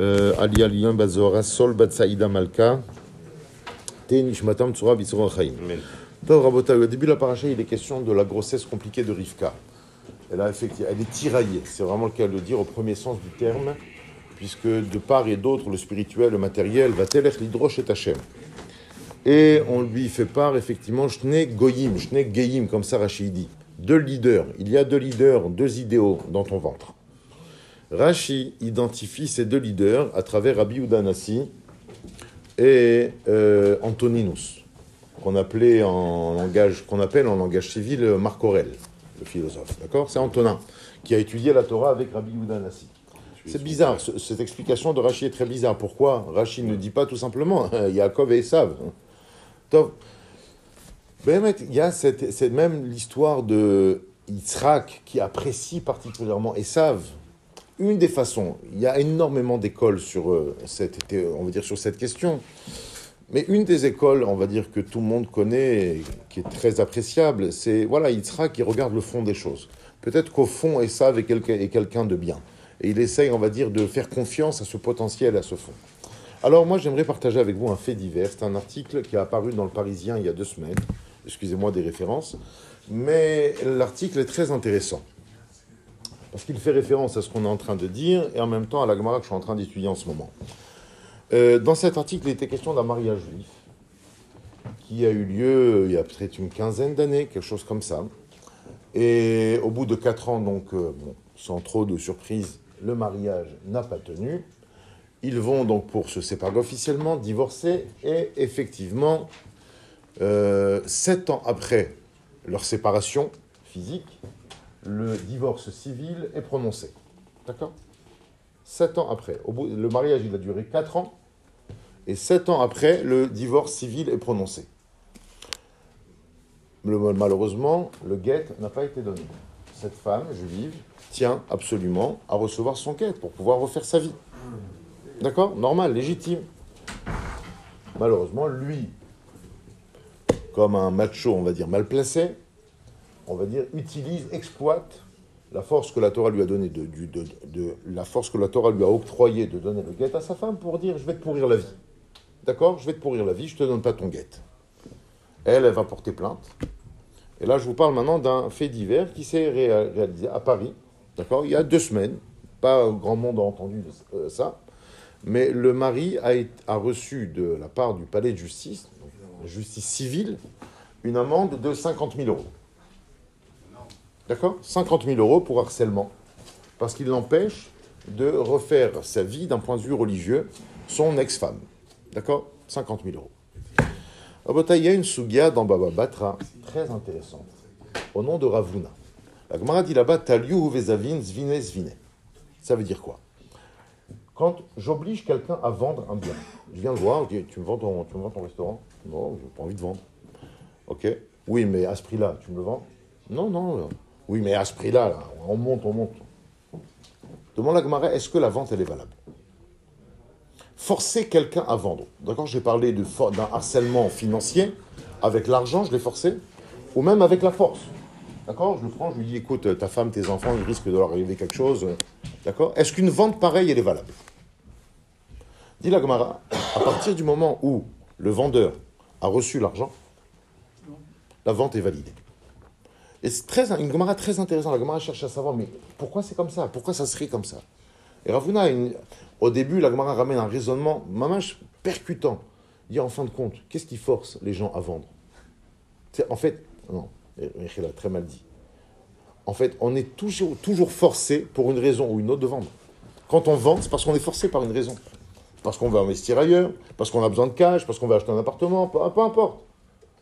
Euh, Ali Bazora, Sol Batsaïda Malka, Tsura Chaim. Au début de la paracha, il est question de la grossesse compliquée de Rivka. Elle, a effectivement, elle est tiraillée, c'est vraiment le cas de le dire au premier sens du terme, puisque de part et d'autre, le spirituel, le matériel, va tel l'hydroche et Hachem. Et on lui fait part, effectivement, Shne Goyim, Shne Geim, comme ça Rachid dit. Deux leaders. Il y a deux leaders, deux idéaux dans ton ventre. Rashi identifie ces deux leaders à travers Rabbi Udanasi et euh, Antoninus, qu'on appelait en langage, qu'on appelle en langage civil Marc Aurel, le philosophe. D'accord? C'est Antonin qui a étudié la Torah avec Rabbi Udanasi. C'est bizarre, cette explication de Rashi est très bizarre. Pourquoi Rashi ne dit pas tout simplement Yaakov et Esav? Il y a cette, même l'histoire de Yitzhak qui apprécie particulièrement Esav. Une des façons, il y a énormément d'écoles sur, euh, cette, on va dire, sur cette question. Mais une des écoles, on va dire, que tout le monde connaît, qui est très appréciable, c'est voilà, Yitzhak qui regarde le fond des choses. Peut-être qu'au fond, Esav est quelqu'un de bien. Et il essaye, on va dire, de faire confiance à ce potentiel, à ce fond. Alors moi, j'aimerais partager avec vous un fait divers. C'est un article qui est apparu dans le Parisien il y a deux semaines excusez-moi des références, mais l'article est très intéressant. Parce qu'il fait référence à ce qu'on est en train de dire et en même temps à la Gemara que je suis en train d'étudier en ce moment. Euh, dans cet article, il était question d'un mariage juif qui a eu lieu il y a peut-être une quinzaine d'années, quelque chose comme ça. Et au bout de quatre ans, donc, euh, sans trop de surprise, le mariage n'a pas tenu. Ils vont donc, pour se séparer officiellement, divorcer et effectivement, euh, sept ans après leur séparation physique, le divorce civil est prononcé. D'accord? Sept ans après. Le mariage, il a duré quatre ans. Et sept ans après, le divorce civil est prononcé. Malheureusement, le guet n'a pas été donné. Cette femme juive tient absolument à recevoir son guet pour pouvoir refaire sa vie. D'accord? Normal, légitime. Malheureusement, lui, comme un macho, on va dire, mal placé, on va dire, utilise, exploite la force que la Torah lui a donnée, de, la force que la Torah lui a octroyée de donner le guet à sa femme pour dire je vais te pourrir la vie. D'accord? Je vais te pourrir la vie, je te donne pas ton guet. Elle, elle va porter plainte. Et là, je vous parle maintenant d'un fait divers qui s'est réalisé à Paris. D'accord? Il y a deux semaines. Pas grand monde a entendu euh, ça. Mais le mari a, a reçu de la part du palais de justice, justice civile, une amende de 50 000 euros. D'accord 50 000 euros pour harcèlement. Parce qu'il l'empêche de refaire sa vie d'un point de vue religieux, son ex-femme. D'accord 50 000 euros. Il y a une sugia dans Baba Batra très intéressante, au nom de Ravuna. La Gemara dit là-bas Taliu vezavin zvine zvine. Ça veut dire quoi? Quand j'oblige quelqu'un à vendre un bien, je viens le voir, je dis Tu me vends ton, tu me vends ton restaurant? Non, je n'ai pas envie de vendre. Ok Oui, mais à ce prix-là, tu me le vends? Non, non. Oui, mais à ce prix-là, on monte, on monte. Demande à Gemara, est-ce que la vente, elle est valable? Forcer quelqu'un à vendre. D'accord J'ai parlé d'un harcèlement financier. Avec l'argent, je l'ai forcé. Ou même avec la force. D'accord Je le prends, je lui dis, écoute, ta femme, tes enfants, il risque de leur arriver quelque chose. D'accord? Est-ce qu'une vente pareille, elle est valable? Dit la Gemara, à partir du moment où le vendeur a reçu l'argent, la vente est validée. Et c'est très, une Gemara très intéressante. La Gemara cherche à savoir, mais pourquoi c'est comme ça? Pourquoi ça serait comme ça? Et Ravuna, au début, la Gemara ramène un raisonnement mamache percutant. Il dit en fin de compte, qu'est-ce qui force les gens à vendre? En fait, non, très mal dit. En fait, on est toujours, toujours forcé, pour une raison ou une autre, de vendre. Quand on vend, c'est parce qu'on est forcé par une raison parce qu'on veut investir ailleurs, parce qu'on a besoin de cash, parce qu'on veut acheter un appartement, peu, importe.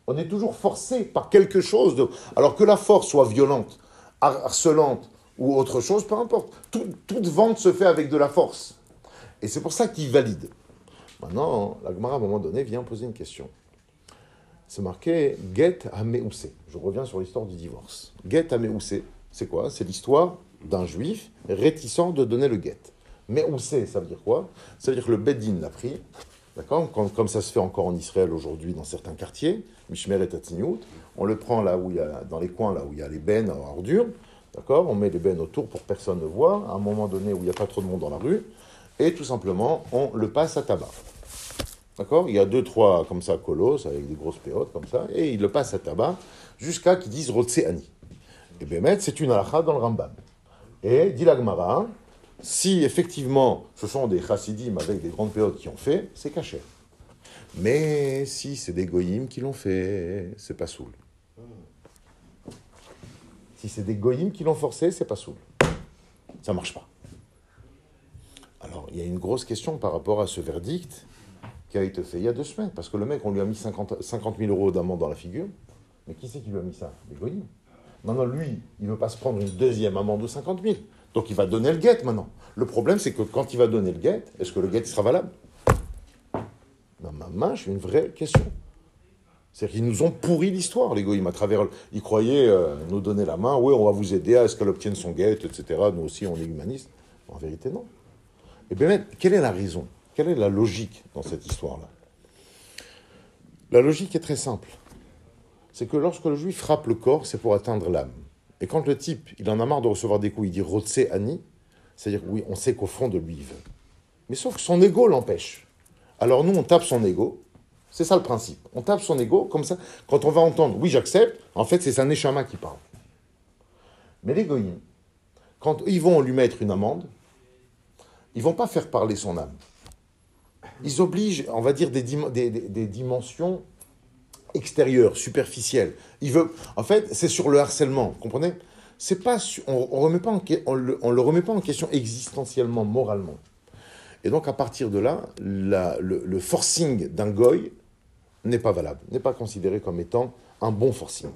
On est toujours forcé par quelque chose. Alors que la force soit violente, harcelante ou autre chose, peu importe. toute vente se fait avec de la force. Et c'est pour ça qu'il valide. Maintenant, la Gemara, à un moment donné, vient poser une question. C'est marqué Get Ameousé. Je reviens sur l'histoire du divorce. Get Ameousé, c'est quoi? C'est l'histoire d'un juif réticent de donner le get. C'est Ça veut dire quoi? Ça veut dire que le Beddin l'a pris, d'accord comme, ça se fait encore en Israël aujourd'hui dans certains quartiers, Mishmer et Tatiniout, on le prend là où il y a, dans les coins là où il y a les bennes à ordures, D'accord On met les bennes autour pour que personne ne voit, à un moment donné où il n'y a pas trop de monde dans la rue, et tout simplement, on le passe à tabac. D'accord Il y a deux, trois comme ça, colos, avec des grosses péotes comme ça, et il le passe à tabac jusqu'à qu'ils disent Rotseani. Et Bémet, c'est une halakha dans le Rambam. Et dit l'Agmara, si effectivement ce sont des chassidim avec des grandes péotes qui ont fait, c'est caché. Mais si c'est des goyim qui l'ont fait, c'est pas soul. Si c'est des goyim qui l'ont forcé, c'est pas soul. Ça marche pas. Alors, il y a une grosse question par rapport à ce verdict qui a été fait il y a deux semaines. Parce que le mec, on lui a mis 50, 50 000 euros d'amende dans la figure. Mais qui c'est qui lui a mis ça? Les goyim. Maintenant, lui, il ne veut pas se prendre une deuxième amende de 50 000. Donc, il va donner le guet maintenant. Le problème, c'est que quand il va donner le guet, est-ce que le guet sera valable? Ma main, j'ai une vraie question. C'est qu'ils nous ont pourri l'histoire, les à travers. Ils croyaient euh, nous donner la main, oui, on va vous aider à ce qu'elle obtienne son guet, etc. Nous aussi, on est humanistes. En vérité, non. Et bien, quelle est la raison? Quelle est la logique dans cette histoire-là? La logique est très simple. C'est que lorsque le juif frappe le corps, c'est pour atteindre l'âme. Et quand le type, il en a marre de recevoir des coups, il dit Rotse Ani, c'est-à-dire, oui, on sait qu'au fond de lui, il veut. Mais sauf que son ego l'empêche. Alors nous, on tape son ego. C'est ça le principe. On tape son ego, comme ça. Quand on va entendre, oui, j'accepte, en fait, c'est sa neshama qui parle. Mais les quand ils vont lui mettre une amende, ils vont pas faire parler son âme. Ils obligent, on va dire, des dimensions extérieures, superficielles. Il veut, en fait, c'est sur le harcèlement, comprenez? C'est pas, on, on remet pas en, on, le, remet pas en question existentiellement, moralement. Et donc, à partir de là, le, forcing d'un goy n'est pas valable, n'est pas considéré comme étant un bon forcing.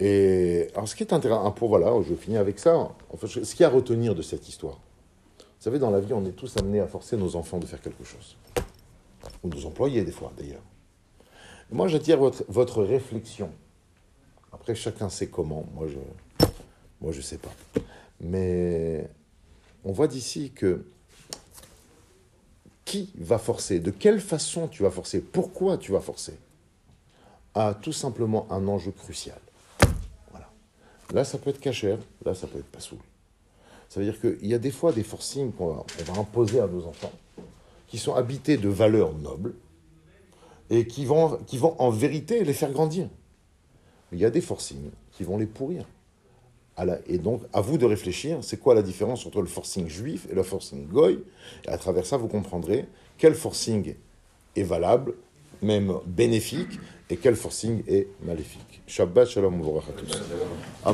Et alors, ce qui est intéressant, pour voilà, je finis avec ça. En fait, ce qu'il y a à retenir de cette histoire, vous savez, dans la vie, on est tous amenés à forcer nos enfants de faire quelque chose. Ou nos employés, des fois, d'ailleurs. Moi, j'attire votre, votre réflexion. Après, chacun sait comment. Moi, je moi, je sais pas. Mais on voit d'ici que qui va forcer? De quelle façon tu vas forcer? Pourquoi tu vas forcer? A tout simplement un enjeu crucial. Voilà. Là, ça peut être cachère. Là, ça peut être pas soul. Ça veut dire qu'il y a des fois des forcings qu'on va, va imposer à nos enfants qui sont habités de valeurs nobles et qui vont, qui vont en vérité les faire grandir. Il y a des forcings qui vont les pourrir. Et donc, à vous de réfléchir, c'est quoi la différence entre le forcing juif et le forcing goy Et à travers ça, vous comprendrez quel forcing est valable, même bénéfique, et quel forcing est maléfique. Shabbat shalom uvorach Ben